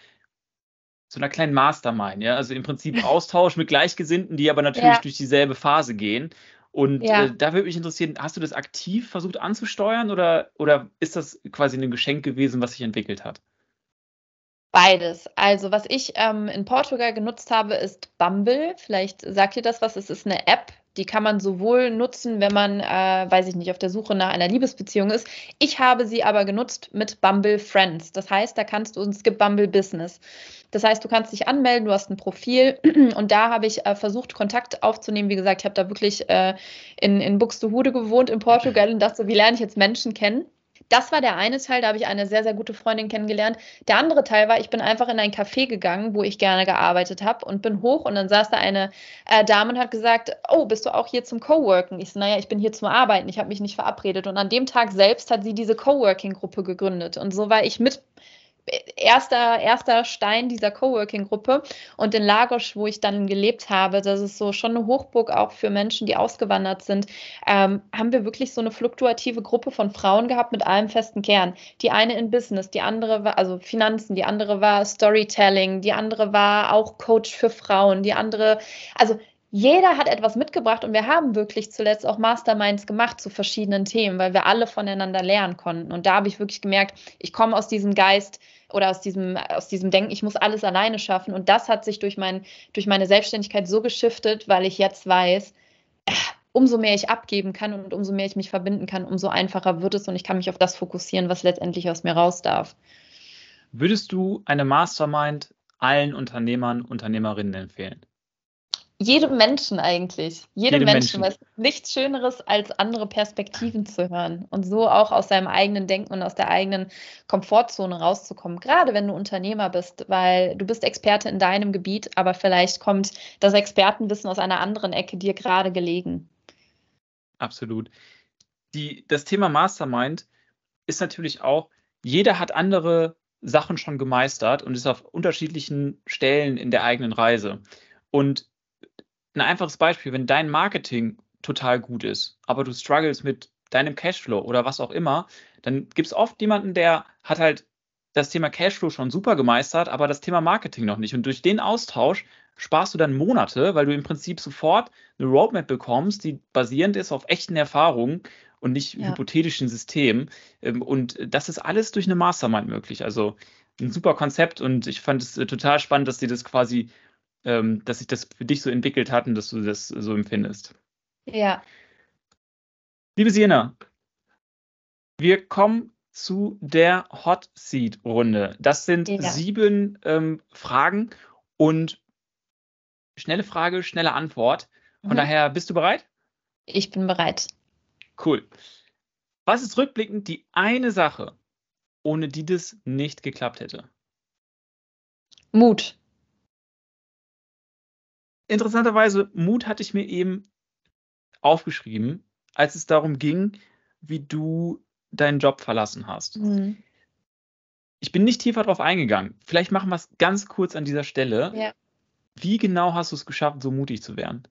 so einer kleinen Mastermind, ja. Also im Prinzip Austausch mit Gleichgesinnten, die aber natürlich ja. durch dieselbe Phase gehen. Und ja. äh, da würde mich interessieren, hast du das aktiv versucht anzusteuern oder, oder ist das quasi ein Geschenk gewesen, was sich entwickelt hat? Beides. Also was ich ähm, in Portugal genutzt habe, ist Bumble. Vielleicht sagt ihr das was. Es ist eine App, die kann man sowohl nutzen, wenn man, äh, weiß ich nicht, auf der Suche nach einer Liebesbeziehung ist. Ich habe sie aber genutzt mit Bumble Friends. Das heißt, da kannst du, es gibt Bumble Business. Das heißt, du kannst dich anmelden, du hast ein Profil und da habe ich äh, versucht, Kontakt aufzunehmen. Wie gesagt, ich habe da wirklich äh, in, in Buxtehude gewohnt in Portugal und dachte wie lerne ich jetzt Menschen kennen? Das war der eine Teil, da habe ich eine sehr, sehr gute Freundin kennengelernt. Der andere Teil war, ich bin einfach in ein Café gegangen, wo ich gerne gearbeitet habe und bin hoch und dann saß da eine äh, Dame und hat gesagt, oh, bist du auch hier zum Coworken? Ich so, naja, ich bin hier zum Arbeiten, ich habe mich nicht verabredet. Und an dem Tag selbst hat sie diese Coworking-Gruppe gegründet und so war ich mit erster, erster Stein dieser Coworking-Gruppe. Und in Lagos, wo ich dann gelebt habe, das ist so schon eine Hochburg auch für Menschen, die ausgewandert sind, ähm, haben wir wirklich so eine fluktuative Gruppe von Frauen gehabt mit einem festen Kern. Die eine in Business, die andere war, also Finanzen, die andere war Storytelling, die andere war auch Coach für Frauen, die andere, also jeder hat etwas mitgebracht und wir haben wirklich zuletzt auch Masterminds gemacht zu verschiedenen Themen, weil wir alle voneinander lernen konnten. Und da habe ich wirklich gemerkt, ich komme aus diesem Geist oder aus diesem, aus diesem Denken, ich muss alles alleine schaffen. Und das hat sich durch, mein, durch meine Selbstständigkeit so geschiftet, weil ich jetzt weiß, äh, umso mehr ich abgeben kann und umso mehr ich mich verbinden kann, umso einfacher wird es und ich kann mich auf das fokussieren, was letztendlich aus mir raus darf. Würdest du eine Mastermind allen Unternehmern, Unternehmerinnen empfehlen? Jedem Menschen eigentlich. Jedem, jedem Menschen, Menschen. weil es nichts Schöneres, als andere Perspektiven zu hören und so auch aus seinem eigenen Denken und aus der eigenen Komfortzone rauszukommen. Gerade wenn du Unternehmer bist, weil du bist Experte in deinem Gebiet, aber vielleicht kommt das Expertenwissen aus einer anderen Ecke dir gerade gelegen. Absolut. Die, das Thema Mastermind ist natürlich auch, jeder hat andere Sachen schon gemeistert und ist auf unterschiedlichen Stellen in der eigenen Reise. Und ein einfaches Beispiel, wenn dein Marketing total gut ist, aber du struggles mit deinem Cashflow oder was auch immer, dann gibt es oft jemanden, der hat halt das Thema Cashflow schon super gemeistert, aber das Thema Marketing noch nicht. Und durch den Austausch sparst du dann Monate, weil du im Prinzip sofort eine Roadmap bekommst, die basierend ist auf echten Erfahrungen und nicht ja. hypothetischen Systemen. Ähm, und das ist alles durch eine Mastermind möglich. Also ein super Konzept und ich fand es äh, total spannend, dass sie das quasi ähm, dass sich das für dich so entwickelt hat und dass du das so empfindest. Ja. Liebe Siena, wir kommen zu der Hot Seat Runde. Das sind ja. sieben ähm, Fragen und schnelle Frage, schnelle Antwort. Von mhm. daher, bist du bereit? Ich bin bereit. Cool. Was ist rückblickend die eine Sache, ohne die das nicht geklappt hätte? Mut interessanterweise, Mut hatte ich mir eben aufgeschrieben, als es darum ging, wie du deinen Job verlassen hast. Mhm. Ich bin nicht tiefer darauf eingegangen. Vielleicht machen wir es ganz kurz an dieser Stelle. Ja. Wie genau hast du es geschafft, so mutig zu werden?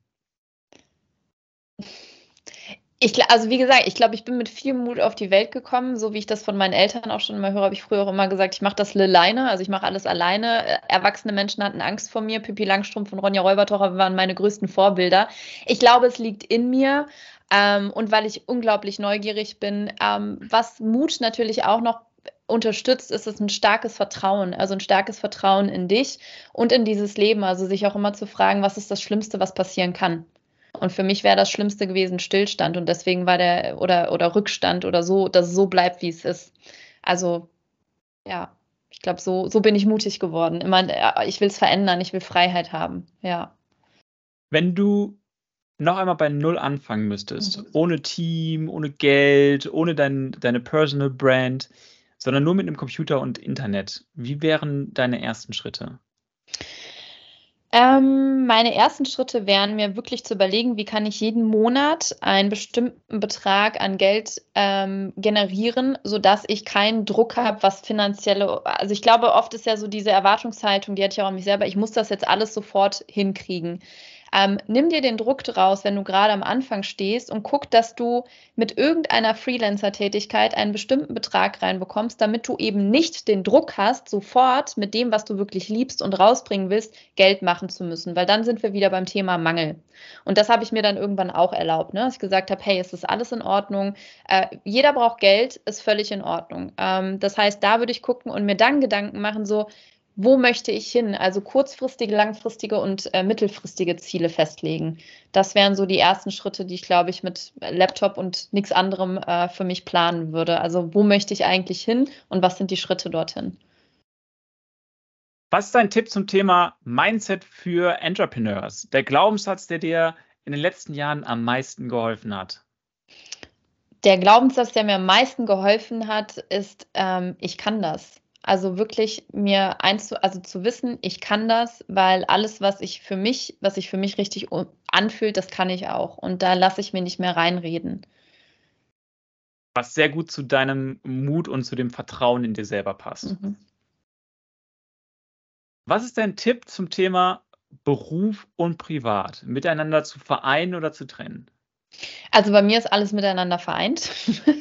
Ich, also wie gesagt, ich glaube, ich bin mit viel Mut auf die Welt gekommen, so wie ich das von meinen Eltern auch schon immer höre, habe ich früher auch immer gesagt, ich mache das alleine, also ich mache alles alleine. Äh, erwachsene Menschen hatten Angst vor mir, Pippi Langstrumpf und Ronja Räubertocher waren meine größten Vorbilder. Ich glaube, es liegt in mir ähm, und weil ich unglaublich neugierig bin, ähm, was Mut natürlich auch noch unterstützt, ist es ein starkes Vertrauen, also ein starkes Vertrauen in dich und in dieses Leben, also sich auch immer zu fragen, was ist das Schlimmste, was passieren kann. Und für mich wäre das Schlimmste gewesen Stillstand und deswegen war der oder, oder Rückstand oder so, dass es so bleibt, wie es ist. Also ja, ich glaube, so, so bin ich mutig geworden. Immer, ich will es verändern, ich will Freiheit haben, ja. Wenn du noch einmal bei Null anfangen müsstest, mhm. ohne Team, ohne Geld, ohne dein, deine Personal Brand, sondern nur mit einem Computer und Internet, wie wären deine ersten Schritte? Ähm, meine ersten Schritte wären mir wirklich zu überlegen, wie kann ich jeden Monat einen bestimmten Betrag an Geld ähm, generieren, sodass ich keinen Druck habe, was finanzielle, also ich glaube, oft ist ja so diese Erwartungshaltung, die hatte ich auch an mich selber, ich muss das jetzt alles sofort hinkriegen. Ähm, nimm dir den Druck draus, wenn du gerade am Anfang stehst und guck, dass du mit irgendeiner Freelancer-Tätigkeit einen bestimmten Betrag reinbekommst, damit du eben nicht den Druck hast, sofort mit dem, was du wirklich liebst und rausbringen willst, Geld machen zu müssen, weil dann sind wir wieder beim Thema Mangel. Und das habe ich mir dann irgendwann auch erlaubt, ne? dass ich gesagt habe, hey, es ist alles in Ordnung, äh, jeder braucht Geld, ist völlig in Ordnung. Ähm, das heißt, da würde ich gucken und mir dann Gedanken machen, so, wo möchte ich hin? Also kurzfristige, langfristige und äh, mittelfristige Ziele festlegen. Das wären so die ersten Schritte, die ich, glaube ich, mit Laptop und nichts anderem äh, für mich planen würde. Also wo möchte ich eigentlich hin und was sind die Schritte dorthin? Was ist dein Tipp zum Thema Mindset für Entrepreneurs? Der Glaubenssatz, der dir in den letzten Jahren am meisten geholfen hat? Der Glaubenssatz, der mir am meisten geholfen hat, ist, ähm, ich kann das. Also wirklich mir einzu, also zu wissen, ich kann das, weil alles, was ich für mich, was sich für mich richtig anfühlt, das kann ich auch. Und da lasse ich mir nicht mehr reinreden. Was sehr gut zu deinem Mut und zu dem Vertrauen in dir selber passt. Mhm. Was ist dein Tipp zum Thema Beruf und Privat miteinander zu vereinen oder zu trennen? Also bei mir ist alles miteinander vereint.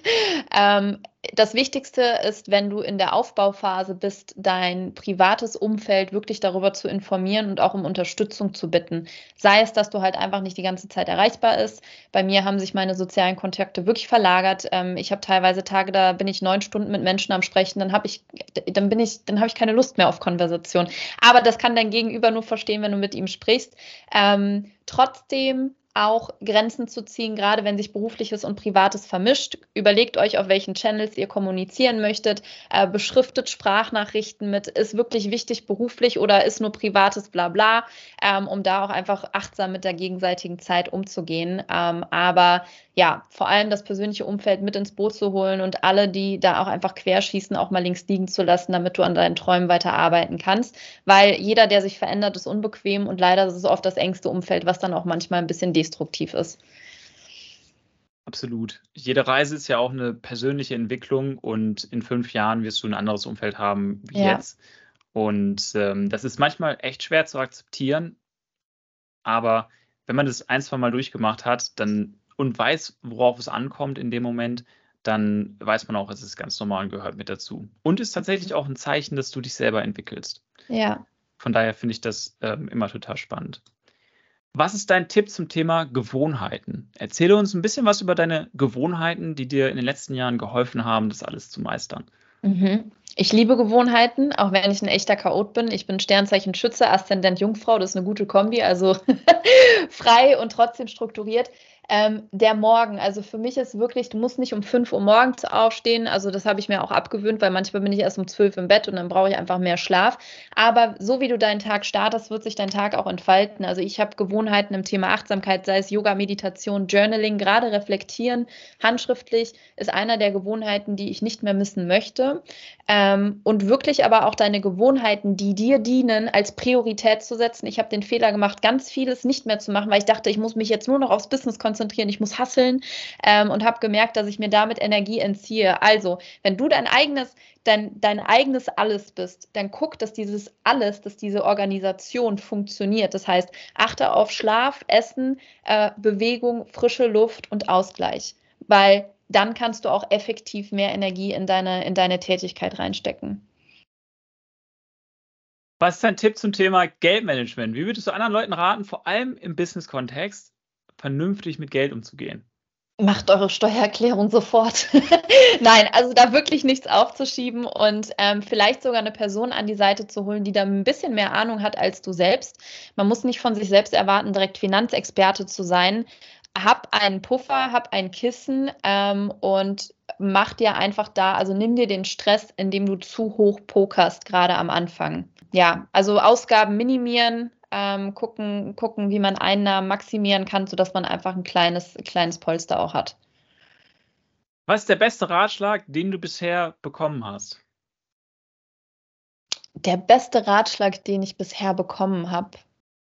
ähm, das Wichtigste ist, wenn du in der Aufbauphase bist, dein privates Umfeld wirklich darüber zu informieren und auch um Unterstützung zu bitten. Sei es, dass du halt einfach nicht die ganze Zeit erreichbar ist. Bei mir haben sich meine sozialen Kontakte wirklich verlagert. Ähm, ich habe teilweise Tage, da bin ich neun Stunden mit Menschen am Sprechen, dann habe ich, dann bin ich, dann habe ich keine Lust mehr auf Konversation. Aber das kann dein Gegenüber nur verstehen, wenn du mit ihm sprichst. Ähm, trotzdem auch Grenzen zu ziehen, gerade wenn sich berufliches und privates vermischt. Überlegt euch, auf welchen Channels ihr kommunizieren möchtet. Äh, beschriftet Sprachnachrichten mit, ist wirklich wichtig beruflich oder ist nur privates Blabla, ähm, um da auch einfach achtsam mit der gegenseitigen Zeit umzugehen. Ähm, aber ja, vor allem das persönliche Umfeld mit ins Boot zu holen und alle, die da auch einfach querschießen, auch mal links liegen zu lassen, damit du an deinen Träumen weiterarbeiten kannst. Weil jeder, der sich verändert, ist unbequem und leider ist es oft das engste Umfeld, was dann auch manchmal ein bisschen destruktiv ist. Absolut. Jede Reise ist ja auch eine persönliche Entwicklung und in fünf Jahren wirst du ein anderes Umfeld haben wie ja. jetzt. Und ähm, das ist manchmal echt schwer zu akzeptieren, aber wenn man das ein, zwei Mal durchgemacht hat, dann und weiß, worauf es ankommt in dem Moment, dann weiß man auch, es ist ganz normal und gehört mit dazu. Und ist tatsächlich auch ein Zeichen, dass du dich selber entwickelst. Ja. Von daher finde ich das ähm, immer total spannend. Was ist dein Tipp zum Thema Gewohnheiten? Erzähle uns ein bisschen was über deine Gewohnheiten, die dir in den letzten Jahren geholfen haben, das alles zu meistern. Mhm. Ich liebe Gewohnheiten, auch wenn ich ein echter Chaot bin. Ich bin Sternzeichen Schütze, Aszendent Jungfrau, das ist eine gute Kombi, also frei und trotzdem strukturiert. Ähm, der Morgen, also für mich ist wirklich, du musst nicht um 5 Uhr morgens aufstehen, also das habe ich mir auch abgewöhnt, weil manchmal bin ich erst um 12 im Bett und dann brauche ich einfach mehr Schlaf. Aber so wie du deinen Tag startest, wird sich dein Tag auch entfalten. Also ich habe Gewohnheiten im Thema Achtsamkeit, sei es Yoga, Meditation, Journaling, gerade reflektieren, handschriftlich ist einer der Gewohnheiten, die ich nicht mehr missen möchte. Ähm, und wirklich aber auch deine Gewohnheiten, die dir dienen, als Priorität zu setzen. Ich habe den Fehler gemacht, ganz vieles nicht mehr zu machen, weil ich dachte, ich muss mich jetzt nur noch aufs Business konzentrieren konzentrieren, ich muss hasseln ähm, und habe gemerkt, dass ich mir damit Energie entziehe. Also, wenn du dein eigenes, dein, dein eigenes Alles bist, dann guck, dass dieses Alles, dass diese Organisation funktioniert. Das heißt, achte auf Schlaf, Essen, äh, Bewegung, frische Luft und Ausgleich, weil dann kannst du auch effektiv mehr Energie in deine, in deine Tätigkeit reinstecken. Was ist dein Tipp zum Thema Geldmanagement? Wie würdest du anderen Leuten raten, vor allem im Business-Kontext, vernünftig mit Geld umzugehen? Macht eure Steuererklärung sofort. Nein, also da wirklich nichts aufzuschieben und ähm, vielleicht sogar eine Person an die Seite zu holen, die da ein bisschen mehr Ahnung hat als du selbst. Man muss nicht von sich selbst erwarten, direkt Finanzexperte zu sein. Hab einen Puffer, hab ein Kissen ähm, und mach dir einfach da, also nimm dir den Stress, indem du zu hoch pokerst, gerade am Anfang. Ja, also Ausgaben minimieren, ähm, gucken, gucken, wie man Einnahmen maximieren kann, sodass man einfach ein kleines, kleines Polster auch hat. Was ist der beste Ratschlag, den du bisher bekommen hast? Der beste Ratschlag, den ich bisher bekommen habe,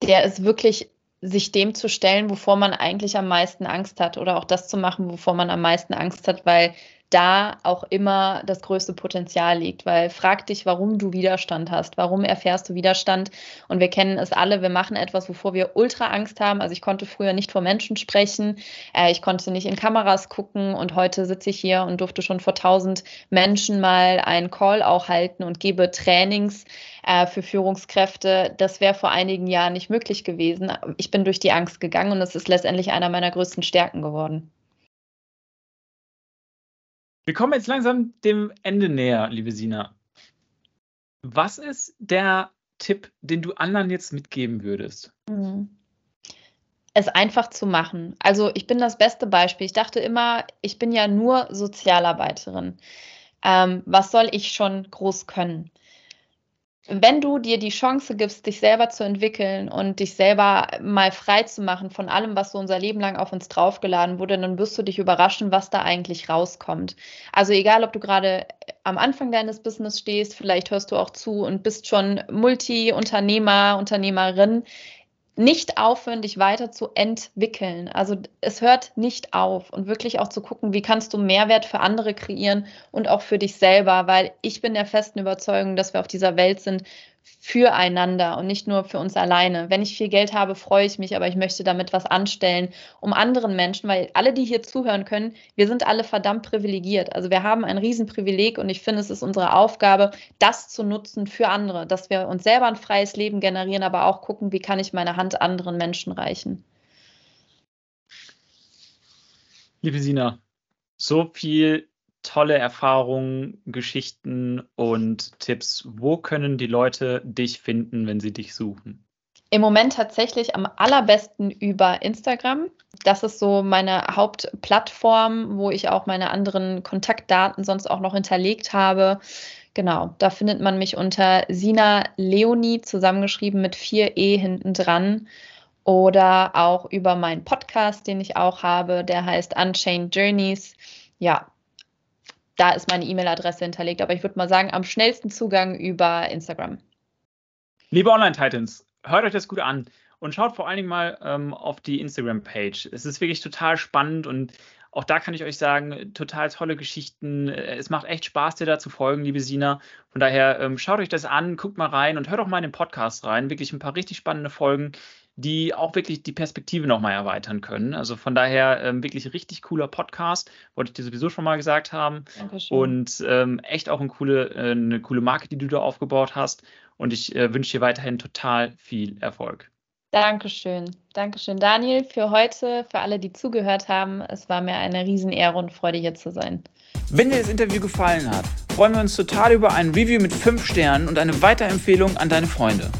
der ist wirklich, sich dem zu stellen, wovor man eigentlich am meisten Angst hat oder auch das zu machen, wovor man am meisten Angst hat, weil da auch immer das größte Potenzial liegt, weil frag dich, warum du Widerstand hast, warum erfährst du Widerstand? Und wir kennen es alle, wir machen etwas, wovor wir ultra Angst haben, also ich konnte früher nicht vor Menschen sprechen, äh, ich konnte nicht in Kameras gucken. Und heute sitze ich hier und durfte schon vor tausend Menschen mal einen Call auch halten und gebe Trainings äh, für Führungskräfte, das wäre vor einigen Jahren nicht möglich gewesen. Ich bin durch die Angst gegangen und es ist letztendlich einer meiner größten Stärken geworden. Wir kommen jetzt langsam dem Ende näher, liebe Sina. Was ist der Tipp, den du anderen jetzt mitgeben würdest? Mhm. Es einfach zu machen. Also ich bin das beste Beispiel. Ich dachte immer, ich bin ja nur Sozialarbeiterin. Ähm, was soll ich schon groß können? Wenn du dir die Chance gibst, dich selber zu entwickeln und dich selber mal frei zu machen von allem, was so unser Leben lang auf uns draufgeladen wurde, dann wirst du dich überraschen, was da eigentlich rauskommt. Also egal, ob du gerade am Anfang deines Business stehst, vielleicht hörst du auch zu und bist schon Multi-Unternehmer, Unternehmerin nicht aufhören, dich weiter zu entwickeln. Also es hört nicht auf und wirklich auch zu gucken, wie kannst du Mehrwert für andere kreieren und auch für dich selber, weil ich bin der festen Überzeugung, dass wir auf dieser Welt sind füreinander und nicht nur für uns alleine. Wenn ich viel Geld habe, freue ich mich, aber ich möchte damit was anstellen, um anderen Menschen, weil alle, die hier zuhören können, wir sind alle verdammt privilegiert. Also wir haben ein Riesenprivileg und ich finde, es ist unsere Aufgabe, das zu nutzen für andere, dass wir uns selber ein freies Leben generieren, aber auch gucken, wie kann ich meine Hand anderen Menschen reichen. Liebe Sina, so viel tolle Erfahrungen, Geschichten und Tipps. Wo können die Leute dich finden, wenn sie dich suchen? Im Moment tatsächlich am allerbesten über Instagram. Das ist so meine Hauptplattform, wo ich auch meine anderen Kontaktdaten sonst auch noch hinterlegt habe. Genau, da findet man mich unter Sina Leonie zusammengeschrieben mit vier E hinten dran oder auch über meinen Podcast, den ich auch habe, der heißt Unchained Journeys. Ja, da ist meine E-Mail-Adresse hinterlegt, aber ich würde mal sagen, am schnellsten Zugang über Instagram. Liebe Online-Titans, hört euch das gut an und schaut vor allen Dingen mal ähm, auf die Instagram-Page. Es ist wirklich total spannend und auch da kann ich euch sagen, total tolle Geschichten. Es macht echt Spaß, dir da zu folgen, liebe Sina. Von daher ähm, schaut euch das an, guckt mal rein und hört auch mal in den Podcast rein. Wirklich ein paar richtig spannende Folgen die auch wirklich die Perspektive nochmal erweitern können. Also von daher ähm, wirklich richtig cooler Podcast, wollte ich dir sowieso schon mal gesagt haben. Dankeschön. Und ähm, echt auch eine coole, äh, eine coole Marke, die du da aufgebaut hast. Und ich äh, wünsche dir weiterhin total viel Erfolg. Dankeschön. Dankeschön, Daniel, für heute, für alle, die zugehört haben. Es war mir eine Riesenehre und Freude, hier zu sein. Wenn dir das Interview gefallen hat, freuen wir uns total über ein Review mit 5 Sternen und eine Weiterempfehlung an deine Freunde.